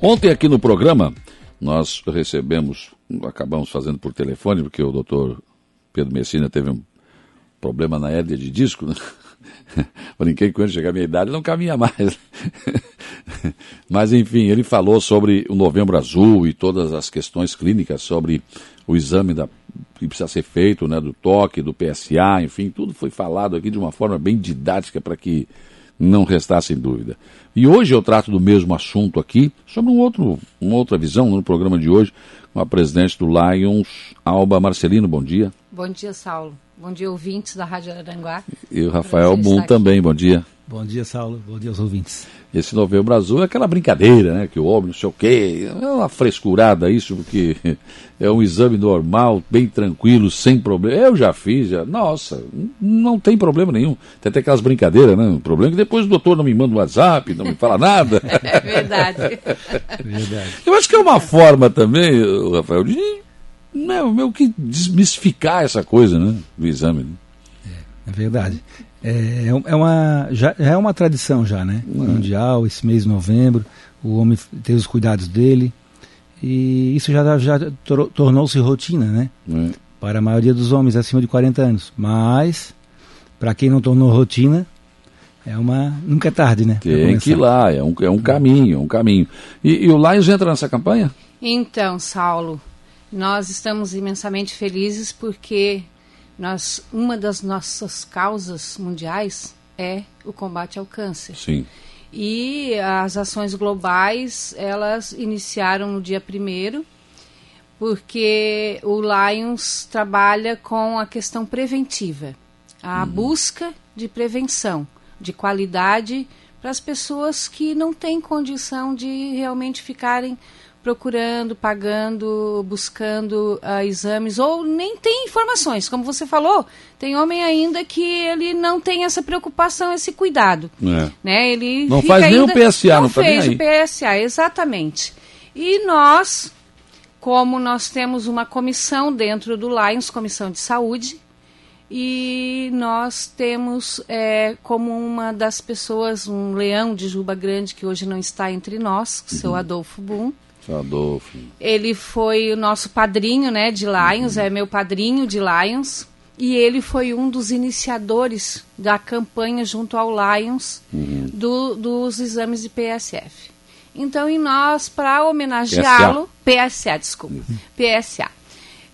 Ontem aqui no programa, nós recebemos, acabamos fazendo por telefone, porque o doutor Pedro Messina teve um problema na hérnia de disco, né? Brinquei com ele, chegar à minha idade, não caminha mais. Mas, enfim, ele falou sobre o Novembro Azul e todas as questões clínicas sobre o exame da, que precisa ser feito, né, do toque, do PSA, enfim, tudo foi falado aqui de uma forma bem didática para que não restasse dúvida. E hoje eu trato do mesmo assunto aqui, sobre um outro, uma outra visão no programa de hoje, com a presidente do Lions, Alba Marcelino. Bom dia. Bom dia, Saulo. Bom dia, ouvintes da Rádio Aranguá. E o Rafael Boom também, bom dia. Bom dia, Saulo. Bom dia aos ouvintes. Esse novembro azul é aquela brincadeira, né? Que o homem não sei o quê. É uma frescurada isso, porque é um exame normal, bem tranquilo, sem problema. Eu já fiz, já. Nossa, não tem problema nenhum. Tem até aquelas brincadeiras, né? O problema é que depois o doutor não me manda um WhatsApp, não me fala nada. É verdade. É verdade. Eu acho que é uma forma também, Rafael, de não, meio que desmistificar essa coisa, né? Do exame. Né? É, é verdade. É, é uma, já, é uma tradição já, né? Uhum. Mundial, esse mês de novembro, o homem ter os cuidados dele. E isso já, já tornou-se rotina, né? Uhum. Para a maioria dos homens acima de 40 anos. Mas, para quem não tornou rotina, é uma. Nunca é tarde, né? Tem que ir lá, é um, é um caminho, é um caminho. E, e o Lions entra nessa campanha? Então, Saulo, nós estamos imensamente felizes porque nós, uma das nossas causas mundiais é o combate ao câncer. Sim. E as ações globais, elas iniciaram no dia primeiro, porque o Lions trabalha com a questão preventiva, a uhum. busca de prevenção, de qualidade para as pessoas que não têm condição de realmente ficarem procurando, pagando, buscando uh, exames ou nem tem informações, como você falou, tem homem ainda que ele não tem essa preocupação, esse cuidado, é. né? Ele não faz nem o PSA, não, não tá fez o PSA, exatamente. E nós, como nós temos uma comissão dentro do Lions, comissão de saúde, e nós temos é, como uma das pessoas um leão de juba grande que hoje não está entre nós, o seu uhum. Adolfo Boom Adolfo. Ele foi o nosso padrinho, né, de Lions, uhum. é meu padrinho de Lions. E ele foi um dos iniciadores da campanha junto ao Lions uhum. do, dos exames de PSF. Então, em nós, para homenageá-lo, PSA. PSA, desculpa, uhum. PSA.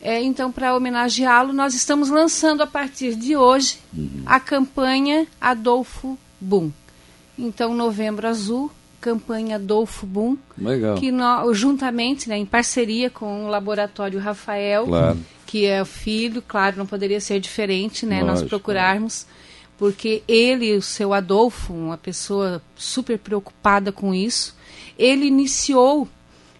É, então, para homenageá-lo, nós estamos lançando a partir de hoje uhum. a campanha Adolfo Boom. Então, Novembro Azul, campanha Adolfo Boom, Legal. que nós, juntamente, né, em parceria com o Laboratório Rafael, claro. que é o filho, claro, não poderia ser diferente, né, Lógico, nós procurarmos, porque ele, o seu Adolfo, uma pessoa super preocupada com isso, ele iniciou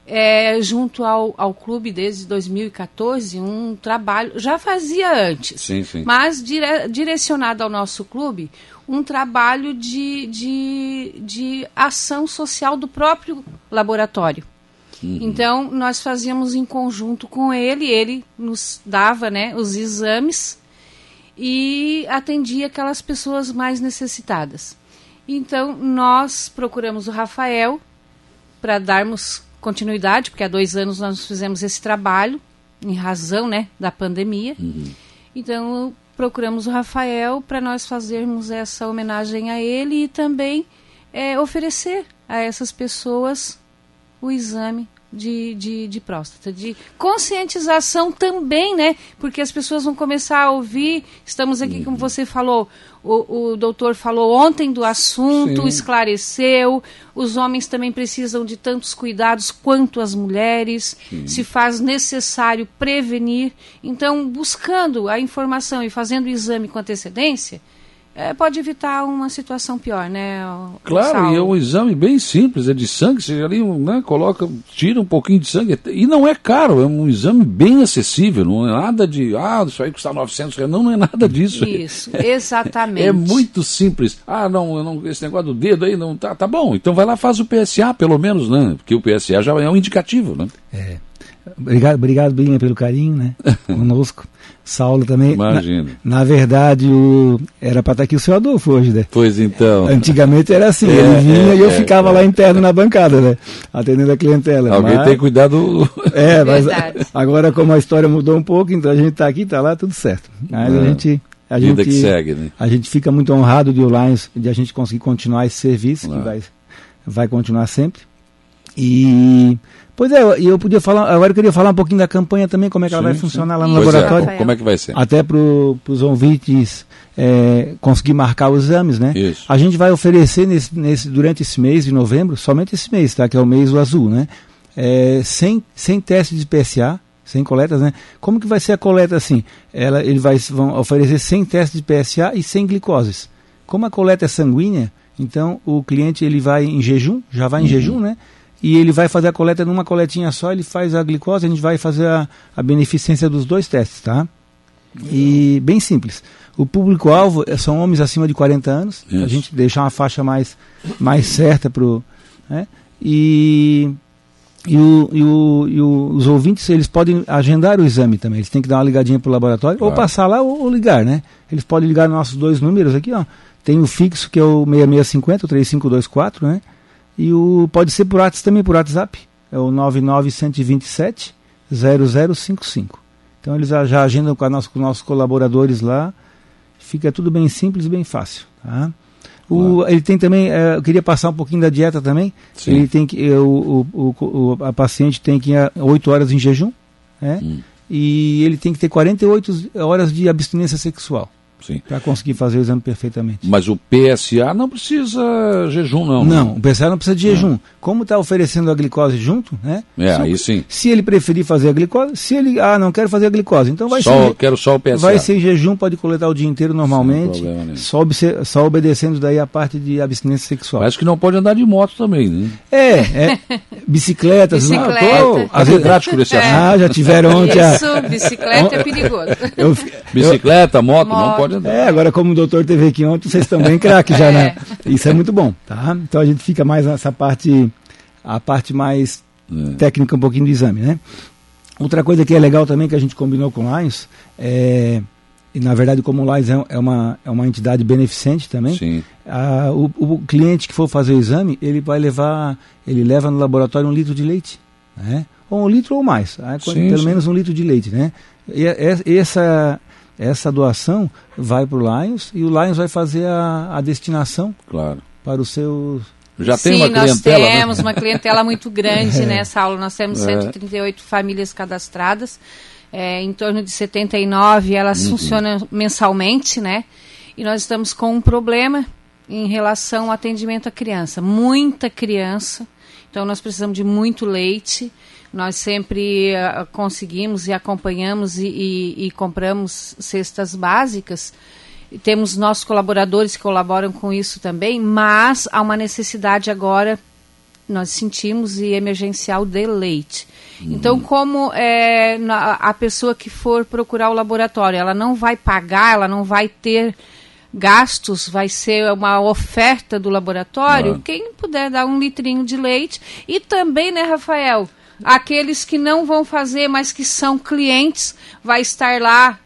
é, junto ao, ao clube desde 2014 um trabalho, já fazia antes, sim, sim. mas dire, direcionado ao nosso clube, um trabalho de, de, de ação social do próprio laboratório. Uhum. Então, nós fazíamos em conjunto com ele, ele nos dava né, os exames e atendia aquelas pessoas mais necessitadas. Então, nós procuramos o Rafael para darmos continuidade, porque há dois anos nós fizemos esse trabalho, em razão né, da pandemia. Uhum. Então, procuramos o Rafael para nós fazermos essa homenagem a ele e também é, oferecer a essas pessoas o exame de, de, de, próstata, de conscientização também, né? Porque as pessoas vão começar a ouvir. Estamos aqui, como você falou, o, o doutor falou ontem do assunto, Sim. esclareceu. Os homens também precisam de tantos cuidados quanto as mulheres. Sim. Se faz necessário prevenir. Então, buscando a informação e fazendo o exame com antecedência, é, pode evitar uma situação pior, né? Claro, e é um exame bem simples, é de sangue, você ali né, coloca, tira um pouquinho de sangue, e não é caro, é um exame bem acessível, não é nada de, ah, isso aí custa 900 reais, não, não é nada disso. Isso, exatamente. É, muito simples. Ah, não, não, esse negócio do dedo aí, não, tá, tá bom, então vai lá faz o PSA, pelo menos, né? Porque o PSA já é um indicativo, né? É. Obrigado, obrigado Binha, pelo carinho, né? Conosco. Saulo também. Imagina. Na, na verdade, o, era para estar aqui o seu Adolfo hoje, né? Pois então. Antigamente era assim, É, ele vinha é, e eu é, ficava é. lá interno na bancada, né? Atendendo a clientela. Alguém mas- tem que cuidar do. É, mas Verdade. agora como a história mudou um pouco, então a gente está aqui, está lá, tudo certo. Mas a É. gente... A Vida gente, que segue, né? a gente fica muito honrado de o Lions, de a gente conseguir continuar esse serviço, Claro. que vai, vai continuar sempre. E, pois é, eu- podia falar, agora eu queria falar um pouquinho da campanha também, como é que ela Sim, vai sim. funcionar lá no Pois é, laboratório. Rafael. como é que vai ser? Até para os ouvintes é, conseguir marcar os exames, né? Isso. A gente vai oferecer nesse, nesse- durante esse mês de novembro, somente esse mês, tá? Que é o mês do azul, né? É, sem, sem teste de PSA, sem coletas, né? Como que vai ser a coleta assim? Ela, ele vai vão oferecer sem teste de PSA e sem glicoses. Como a coleta é sanguínea, então o cliente ele vai em jejum, já vai em jejum, né? E ele vai fazer a coleta numa coletinha só, ele faz a glicose, a gente vai fazer a, a beneficência dos dois testes, tá? E bem simples. O público-alvo eh, são homens acima de 40 anos. A Isso. gente deixar uma faixa mais, mais certa para né? E, e, o, e, o, e o- os ouvintes eles podem agendar o exame também. Eles têm que dar uma ligadinha para o laboratório, ou Claro. passar lá ou, ou ligar, né? Eles podem ligar nos nossos dois números aqui, ó. Tem o fixo que é o 6650, o 3524, né? E o pode ser por WhatsApp também por WhatsApp. É o 99127 0055. Então eles já agendam com, nossa- com os nossos colaboradores lá. Fica tudo bem simples e bem fácil. Tá? O, Ele tem também, eh, eu queria passar um pouquinho da dieta também. Sim. Ele tem que, eh, o, o, o- o- a paciente tem que ir 8 horas em jejum, né? Hum. E ele tem que ter 48 horas de abstinência sexual Sim. para conseguir fazer o exame perfeitamente. Mas o PSA não precisa jejum, não. Não, o PSA não precisa de jejum. Como está oferecendo a glicose junto, né? É, Se o- aí sim. Se ele preferir fazer a glicose, se ele, ah, não quero fazer a glicose, então vai Só, ser, quero só o PSA. vai ser em jejum, pode coletar o dia inteiro normalmente, Sem problema nenhum. só, obse- só obedecendo daí a parte de abstinência sexual. Parece que não pode andar de moto também, né? É, é, bicicletas, não- Bicicleta. Tô Às vezes- prático desse assunto. ah, já tiveram ontem a, Isso, bicicleta é perigoso. eu, Bicicleta, moto, não É, agora como o doutor teve aqui ontem, vocês estão bem craque já, né? Isso é muito bom, tá? Então a gente fica mais nessa parte, a parte mais É. técnica um pouquinho do exame, né? Outra coisa que é legal também que a gente combinou com o Lions, é, e na verdade como o Lions é, é uma, é uma entidade beneficente também, Sim. a- o, o cliente que for fazer o exame, ele vai levar, ele leva no laboratório um litro de leite, né? Ou um litro ou mais, né? Sim, pelo sim. menos um litro de leite, né? E, e- essa, essa doação vai para o Lions e o Lions vai fazer a, a destinação Claro. para os seus... Já tem Sim, uma nós clientela, temos né? uma clientela muito grande nessa aula. Nós temos É. 138 famílias cadastradas, é, em torno de 79, elas Uhum. funcionam mensalmente, né? E nós estamos com um problema em relação ao atendimento à criança. Muita criança, então nós precisamos de muito leite. Nós sempre ah, conseguimos e acompanhamos e, e- e compramos cestas básicas. E Temos nossos colaboradores que colaboram com isso também, mas há uma necessidade agora, nós sentimos, e emergencial de leite. Então, como é, a pessoa que for procurar o laboratório, ela não vai pagar, ela não vai ter gastos, vai ser uma oferta do laboratório, quem puder dar um litrinho de leite. E também, né, Rafael, aqueles que não vão fazer, mas que são clientes, vai estar lá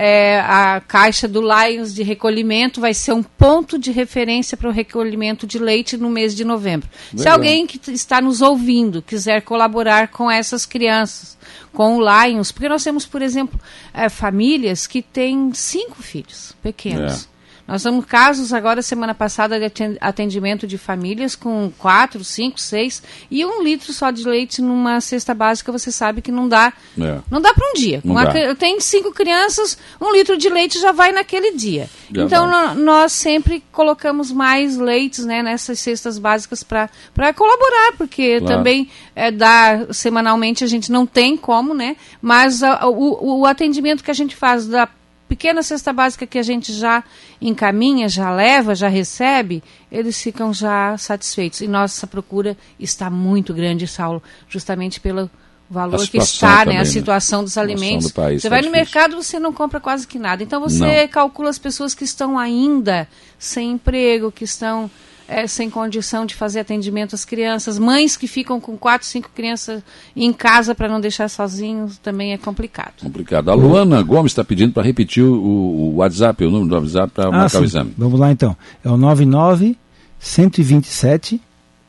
é, a caixa do Lions de recolhimento vai ser um ponto de referência para o recolhimento de leite no mês de novembro. Se Legal. alguém que está nos ouvindo quiser colaborar com essas crianças, com o Lions, porque nós temos, por exemplo, eh, famílias que têm cinco filhos pequenos. É. Nós temos casos agora, semana passada, de aten- atendimento de famílias com quatro, cinco, seis e um litro só de leite numa cesta básica, você sabe que não dá É. não dá para um dia. Uma dá. Eu tenho cinco crianças, um litro de leite já vai naquele dia. Já então vai. nós sempre colocamos mais leites né, nessas cestas básicas para colaborar, porque Claro. também é, dar semanalmente a gente não tem como, né? Mas a- o, o atendimento que a gente faz da pequena cesta básica que a gente já encaminha, já leva, já recebe, eles ficam já satisfeitos. E nossa procura está muito grande, Saulo, justamente pelo valor que está, também, né? A né? situação dos A situação alimentos. do país você tá vai no difícil. mercado, você não compra quase que nada. Então você Não. calcula as pessoas que estão ainda sem emprego, que estão é, sem condição de fazer atendimento às crianças, mães que ficam com quatro, cinco crianças em casa para não deixar sozinhos, também é complicado. Complicado. A Luana Gomes está pedindo para repetir o, o, WhatsApp, o número do WhatsApp para ah, marcar sim. o exame. Vamos lá então. É o 99 127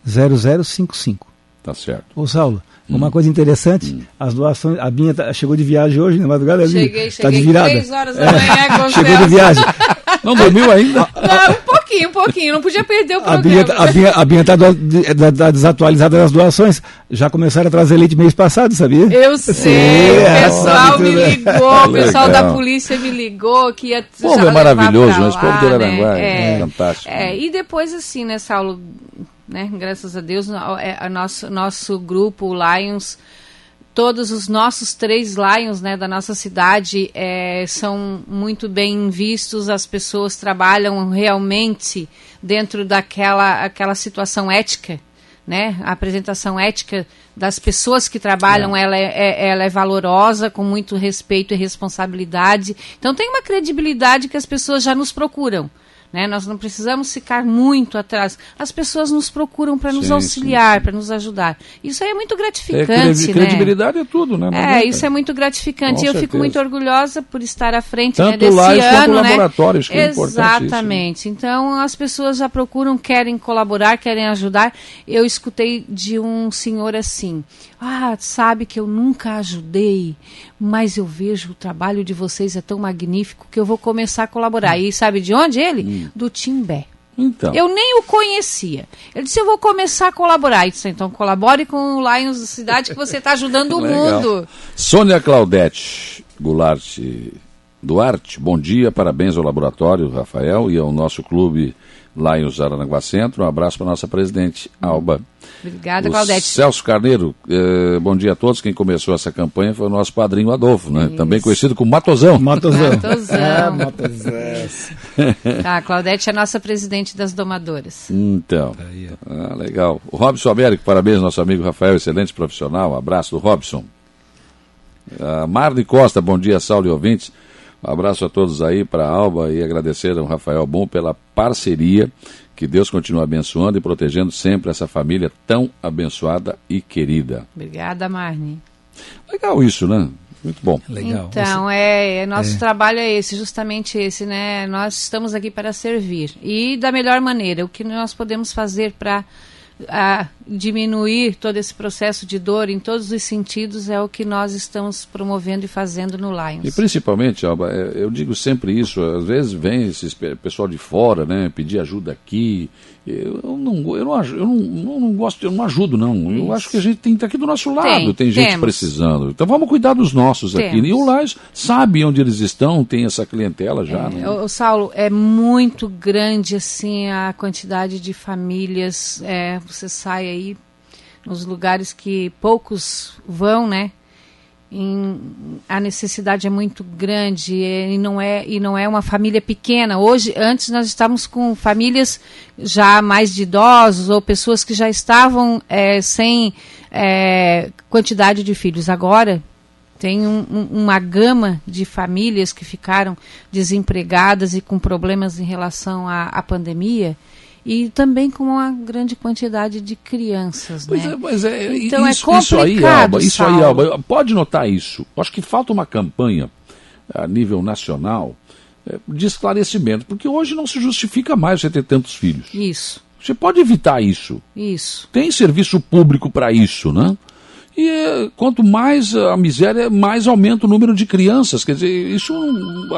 0055. Tá certo. Ô Saulo, hum. uma coisa interessante, hum. as doações, a Binha tá, chegou de viagem hoje, na madrugada, cheguei, cheguei, tá de virada. Três horas da manhã, é, Chegou de viagem. Não dormiu ainda? Não, um pouquinho, um pouquinho. Não podia perder o programa. A Binha está tá desatualizada das doações. Já começaram a trazer leite mês passado, sabia? Eu sei. Sim, o é, pessoal me ligou, o pessoal da polícia me ligou que ia. O povo é maravilhoso, mas o povo do Aranguá né? é, é, fantástico. É, e depois, assim, né, Saulo? Né, graças a Deus, é, a nosso, nosso grupo, o Lions todos os nossos três Lions né, da nossa cidade é, são muito bem vistos, as pessoas trabalham realmente dentro daquela aquela situação ética, né? A apresentação ética das pessoas que trabalham, é. Ela, é, é, ela é valorosa, com muito respeito e responsabilidade. Então tem uma credibilidade que as pessoas já nos procuram. Né? Nós não precisamos ficar muito atrás. As pessoas nos procuram para nos auxiliar, para nos ajudar. Isso aí é muito gratificante. É, credi né? Credibilidade é tudo, né? É, isso é muito gratificante. e eu fico muito orgulhosa por estar à frente né, Tanto né, desse lá ano. Quanto né? laboratórios, que é Exatamente. Então as pessoas já procuram, querem colaborar, querem ajudar. Eu escutei de um senhor assim: Ah, sabe que eu nunca ajudei, mas eu vejo o trabalho de vocês é tão magnífico que eu vou começar a colaborar. Hum. E sabe de onde ele? Hum do Timbé. Então. Eu nem o conhecia. Ele disse: Eu vou começar a colaborar. Eu disse, então colabore com o Lions da cidade que você está ajudando o mundo. Sônia Claudete Goulart Duarte, bom dia, parabéns ao laboratório Rafael e ao nosso clube Lions Aranaguá Centro. Um abraço para a nossa presidente, Alba. Obrigada, o Claudete. Celso Carneiro, eh, bom dia a todos. Quem começou essa campanha foi o nosso padrinho Adolfo, né? Também conhecido como Matosão. Matosão. Matosão. ah, Matosão. tá, a Claudete é a nossa presidente das domadoras. Então, ah, legal. O Robson Américo, parabéns, nosso amigo Rafael, excelente profissional. Um abraço do Robson. Uh, Marne Costa, bom dia, Saulo e ouvintes. Um abraço a todos aí para a Alba e agradecer ao Rafael Bom pela parceria. Que Deus continue abençoando e protegendo sempre essa família tão abençoada e querida. Obrigada, Marne. Legal isso, né? Muito bom. Legal. Então, é, é, nosso é. trabalho é esse, justamente esse, né? Nós estamos aqui para servir. E da melhor maneira, o que nós podemos fazer para a diminuir todo esse processo de dor em todos os sentidos é o que nós estamos promovendo e fazendo no Lions. E principalmente, Alba, é, eu digo sempre isso, às vezes vem esse pessoal de fora, né, pedir ajuda aqui, eu não, eu não, eu não, não gosto, eu não ajudo, não. Isso. Eu acho que a gente tem que estar aqui do nosso lado, tem, tem gente temos. precisando. Então vamos cuidar dos nossos temos. aqui. E o Lais sabe onde eles estão, tem essa clientela já. É, né? o, Saulo, é muito grande assim a quantidade de famílias. É, você sai aí nos lugares que poucos vão, né? em, a necessidade é muito grande e não é e não é uma família pequena. Hoje, antes nós estávamos com famílias já mais de idosos ou pessoas que já estavam é, sem é, quantidade de filhos. Agora tem um, um, uma gama de famílias que ficaram desempregadas e com problemas em relação à, à pandemia e também com uma grande quantidade de crianças, pois né? É, mas é, então é isso, é isso aí, Alba, isso aí, Alba, pode notar isso. Acho que falta uma campanha a nível nacional é, de esclarecimento, porque hoje não se justifica mais você ter tantos filhos. Isso. Você pode evitar isso. Isso. Tem serviço público para isso, né? E é, quanto mais a miséria, mais aumenta o número de crianças. Quer dizer, isso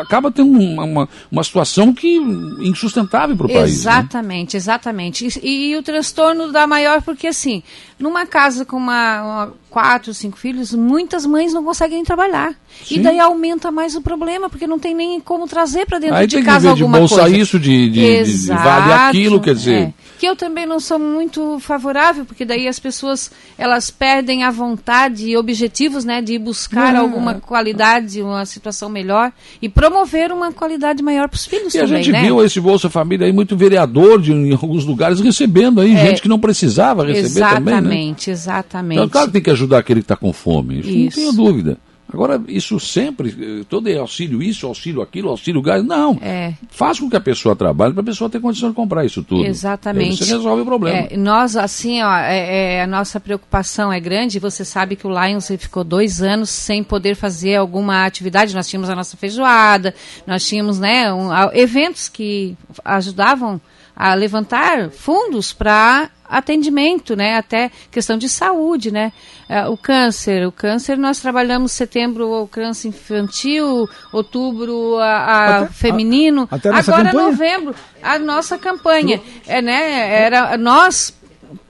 acaba tendo uma, uma, uma situação que insustentável para o país. Né? Exatamente, né? exatamente. E, e, o transtorno dá maior porque, assim, numa casa com uma, uma quatro, cinco filhos, muitas mães não conseguem trabalhar. Sim. E daí aumenta mais o problema, porque não tem nem como trazer para dentro Aí de casa alguma de bolsa coisa. isso, de, de, de, vale aquilo, quer dizer. É. Que eu também não sou muito favorável, porque daí as pessoas elas perdem a vontade e objetivos né, de buscar alguma qualidade, uma situação melhor e promover uma qualidade maior para os filhos e também. E a gente né? viu esse Bolsa Família aí, muito vereador de, em alguns lugares recebendo aí, é, gente que não precisava receber também. Exatamente, né? exatamente. Então, claro que tem que ajudar aquele que está com fome, isso, isso, não tenho dúvida. Agora, isso sempre, todo é auxílio isso, auxílio aquilo, auxílio gás, não. É. Faz com que a pessoa trabalhe para a pessoa ter condição de comprar isso tudo. Exatamente. Aí você resolve o problema. É, nós, assim, ó, é, é, a nossa preocupação é grande. Você sabe que o Lions ficou dois anos sem poder fazer alguma atividade. Nós tínhamos a nossa feijoada, nós tínhamos, né, um, eventos que ajudavam a levantar fundos para atendimento, né? Até questão de saúde, né? É, o câncer, o câncer nós trabalhamos setembro o câncer infantil, outubro a, a até, feminino, a, agora campanha? novembro a nossa campanha, é, né? Era nós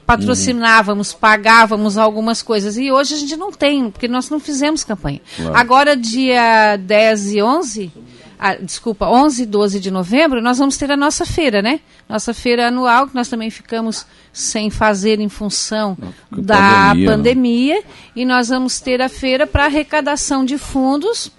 patrocinávamos, pagávamos algumas coisas. E hoje a gente não tem, porque nós não fizemos campanha. Claro. Agora, dia 10 e 11, ah, desculpa, 11 e 12 de novembro, nós vamos ter a nossa feira, né? Nossa feira anual, que nós também ficamos sem fazer em função da pandemia, pandemia e nós vamos ter a feira para arrecadação de fundos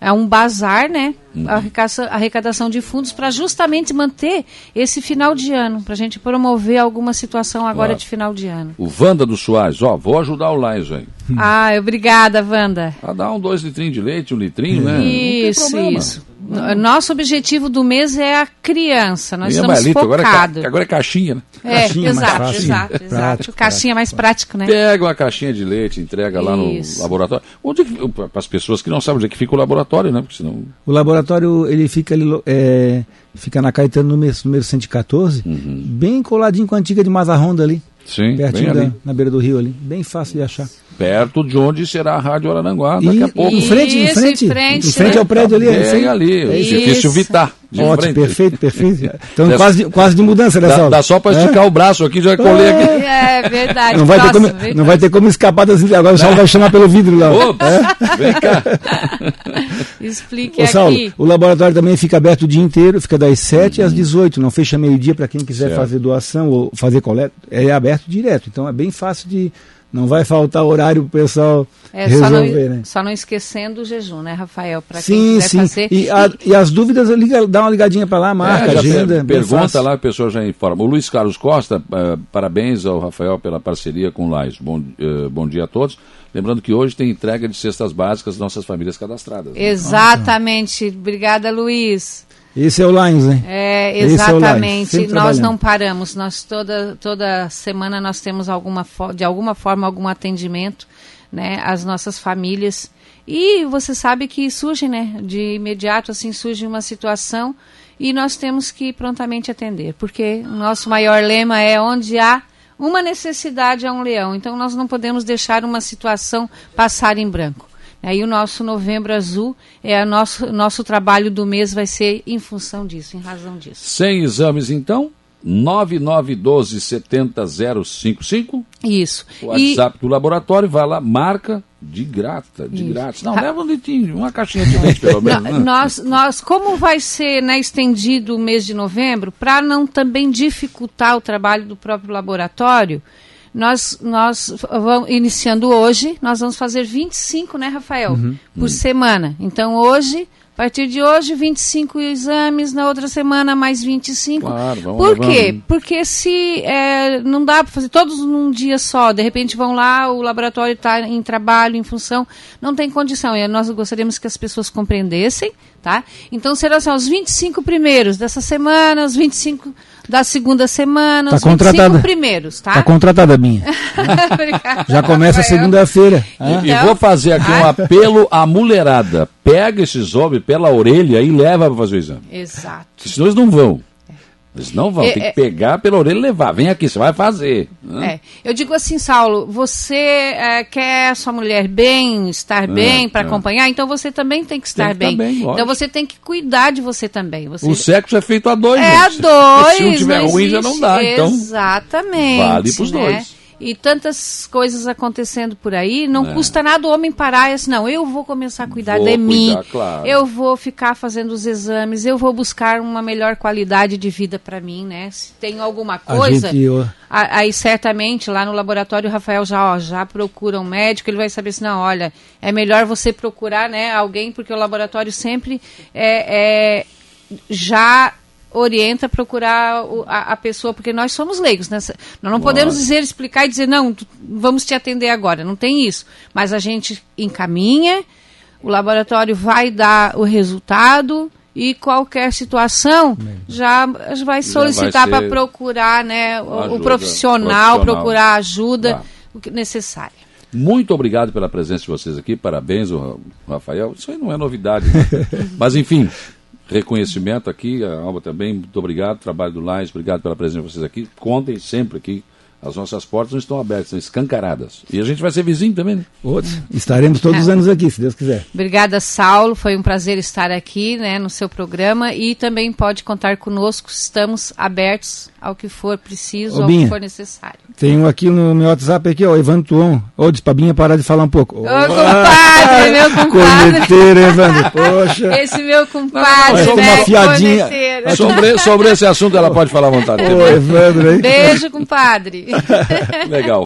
é um bazar, né? Uhum. Arrecadação, arrecadação de fundos para justamente manter esse final de ano, para a gente promover alguma situação agora claro. de final de ano. O Wanda do Soares, ó, vou ajudar o Lais aí. Ah, obrigada, Wanda. A dar um dois litrinhos de leite, um litrinho, né? Isso, isso. Nosso objetivo do mês é a criança. Nós estamos malito, focados. Agora é, agora é caixinha, né? É, caixinha exato, exato, exato. Prático, caixinha mais prático, né? Pega uma caixinha de leite, entrega Isso. lá no laboratório. Onde para as pessoas que não sabem onde é que fica o laboratório, né? Porque senão... O laboratório ele fica ali, é, fica na Caetano número, número 114, uhum. bem coladinho com a antiga de Mazarronda ali. Sim, pertinho da, na beira do rio ali, bem fácil de achar. Perto de onde será a Rádio Arananguá daqui e, a pouco. Em frente, em frente, em frente, em frente ao prédio ali. É, ali, é edifício Vitar. Ótimo, frente. perfeito, perfeito. Então Dessa, quase, quase de mudança nessa dá, dá só para esticar é? o braço aqui, já colei aqui. É verdade. Não vai, ter, como, não vai ter como escapar das Agora o Saulo vai chamar pelo vidro lá. Opa, é? vem cá. Explique Ô, Saulo, aqui. o laboratório também fica aberto o dia inteiro, fica das 7 às 18, não fecha meio-dia para quem quiser certo. fazer doação ou fazer coleta, é aberto direto. Então é bem fácil de não vai faltar horário para o pessoal é, resolver, só não, né? Só não esquecendo o jejum, né, Rafael? Para quem sim, sim. fazer. E, a, e, as dúvidas, liga, dá uma ligadinha para lá, marca, é, agenda. pergunta lá, a pessoa já informa. O Luiz Carlos Costa, uh, parabéns ao Rafael pela parceria com o Lais. Bom, uh, bom dia a todos. Lembrando que hoje tem entrega de cestas básicas das nossas famílias cadastradas. Né? Exatamente. Obrigada, Luiz. Esse é o Lions, né? É, exatamente. É nós não paramos. Nós toda, toda semana nós temos alguma de alguma forma algum atendimento, né, às nossas famílias. E você sabe que surge, né, de imediato assim surge uma situação e nós temos que prontamente atender, porque o nosso maior lema é onde há uma necessidade há um leão. Então nós não podemos deixar uma situação passar em branco. Aí o nosso Novembro Azul, é nosso, nosso trabalho do mês vai ser em função disso, em razão disso. Sem exames, então? 9912 70055. Isso. O WhatsApp e... do laboratório, vai lá, marca de grata, de grátis. Não, leva um litinho, uma caixinha de leite pelo menos. Né? Nós, nós, como vai ser né, estendido o mês de novembro, para não também dificultar o trabalho do próprio laboratório, nós, nós vamos, iniciando hoje, nós vamos fazer 25, né, Rafael? Uhum, por uhum. semana. Então, hoje, a partir de hoje, 25 exames, na outra semana mais 25. Claro, vamos Por quê? Porque se é, não dá para fazer todos num dia só, de repente vão lá, o laboratório está em trabalho, em função, não tem condição. E nós gostaríamos que as pessoas compreendessem, tá? Então serão assim, os 25 primeiros dessa semana, os 25 da segunda semana, tá os contratada. primeiros, tá? Tá contratada minha. Já começa segunda-feira. E, e, vou fazer aqui um apelo à mulherada. Pega esses homens pela orelha e leva para fazer o exame. Exato. Senão eles não vão. Eles não vão, é, tem que é, pegar pela orelha e levar. Vem aqui, você vai fazer. É. Eu digo assim, Saulo, você é, quer sua mulher bem, estar é, bem para é. acompanhar, então você também tem que estar tem que bem. bem então você tem que cuidar de você também. Você... O sexo é feito a dois. É gente. a dois. Se um tiver ruim, já não dá. Então Exatamente. Vale para os né? dois e tantas coisas acontecendo por aí, não é. custa nada o homem parar e assim, não, eu vou começar a cuidar vou de cuidar, mim, claro. eu vou ficar fazendo os exames, eu vou buscar uma melhor qualidade de vida para mim, né? Se tem alguma coisa, gente, eu... aí certamente lá no laboratório o Rafael já, ó, já procura um médico, ele vai saber se não, olha, é melhor você procurar, né, alguém, porque o laboratório sempre é, é já orienta a procurar a, a, pessoa, porque nós somos leigos, né? Nós não podemos dizer, explicar e dizer, não, vamos te atender agora, não tem isso. Mas a gente encaminha, o laboratório vai dar o resultado e qualquer situação já vai solicitar para procurar né, o, ajuda, o profissional, profissional, procurar ajuda tá. necessária. Muito obrigado pela presença de vocês aqui, parabéns, o Rafael. Isso aí não é novidade, né? mas enfim, reconhecimento aqui, a Alba também, muito obrigado, trabalho do Lais, obrigado pela presença de vocês aqui. Contem sempre aqui as nossas portas não estão abertas, estão escancaradas. E a gente vai ser vizinho também, né? Outros. Estaremos todos os anos aqui, se Deus quiser. Obrigada, Saulo. Foi um prazer estar aqui né, no seu programa. E também pode contar conosco. Estamos abertos ao que for preciso, Ô, ao Binha, que for necessário. Tenho aqui no meu WhatsApp aqui, ó, Evandro Tuon. Ô, diz pra Binha parar de falar um pouco. Ô, compadre, meu compadre. Corneteiro, Evandro, poxa. Esse meu compadre, não, né? Uma fiadinha. Sobre, sobre esse assunto ela pode falar à vontade. Ô, Evandro, hein? Beijo, compadre. Legal.